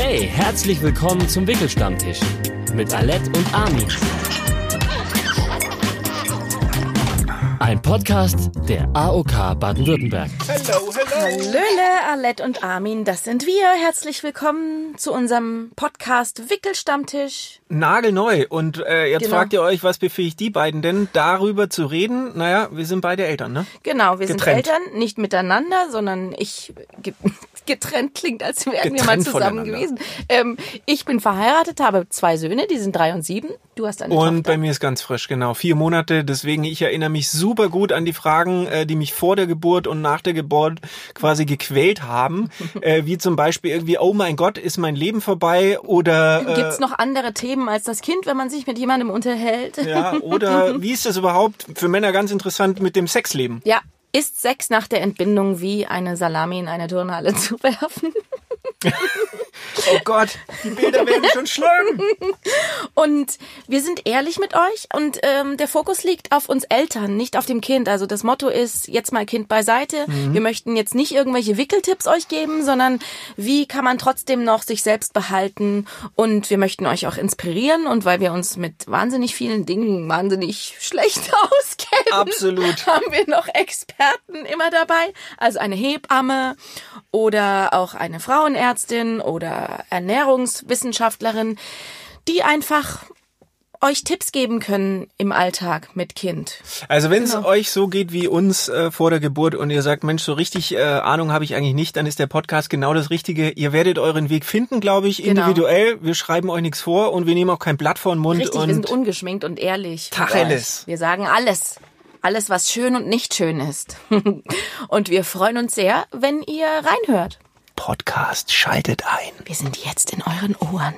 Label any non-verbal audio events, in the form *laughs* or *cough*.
Hey, herzlich willkommen zum Wickelstammtisch mit Alette und Armin. Ein Podcast der AOK Baden-Württemberg. Hello, hello. Hallöle, Alette und Armin, das sind wir. Herzlich willkommen zu unserem Podcast Wickelstammtisch. Nagelneu. Und äh, jetzt Genau. fragt ihr euch, was befähigt die beiden denn, darüber zu reden? Naja, wir sind beide Eltern, ne? Genau, wir Getrennt. sind Eltern, nicht miteinander, sondern ich ge- *laughs* getrennt klingt, als wären wir mal Getrennt zusammen gewesen. Ähm, ich bin verheiratet, habe zwei Söhne, die sind drei und sieben. Du hast eine Und Tochter. bei mir ist ganz frisch, genau. Vier Monate. Deswegen, ich erinnere mich super gut an die Fragen, äh, die mich vor der Geburt und nach der Geburt quasi gequält haben. *laughs* äh, wie zum Beispiel irgendwie, oh mein Gott, ist mein Leben vorbei? Oder äh, Gibt's noch andere Themen als das Kind, wenn man sich mit jemandem unterhält? ja, *laughs* oder wie ist das überhaupt für Männer ganz interessant mit dem Sexleben? Ja, ist Sex nach der Entbindung wie eine Salami in eine Turnhalle *laughs* zu werfen? Oh Gott, die Bilder werden schon schlimm. Und wir sind ehrlich mit euch und ähm, der Fokus liegt auf uns Eltern, nicht auf dem Kind. Also das Motto ist jetzt mal Kind beiseite. Wir möchten jetzt nicht irgendwelche Wickeltipps euch geben, sondern wie kann man trotzdem noch sich selbst behalten und wir möchten euch auch inspirieren und weil wir uns mit wahnsinnig vielen Dingen wahnsinnig schlecht *laughs* auskennen, Absolut. haben wir noch Experten immer dabei. Also eine Hebamme oder auch eine Frauenärztin oder Ernährungswissenschaftlerin, die einfach euch Tipps geben können im Alltag mit Kind. Also wenn es Genau. euch so geht wie uns äh, vor der Geburt und ihr sagt, Mensch, so richtig äh, Ahnung habe ich eigentlich nicht, dann ist der Podcast genau das Richtige. Ihr werdet euren Weg finden, glaube ich, Genau. individuell. Wir schreiben euch nichts vor und wir nehmen auch kein Blatt vor den Mund. Richtig, und wir sind ungeschminkt und ehrlich. Tacheles. Wir sagen alles. Alles, was schön und nicht schön ist. *laughs* und wir freuen uns sehr, wenn ihr reinhört. Podcast schaltet ein. Wir sind jetzt in euren Ohren.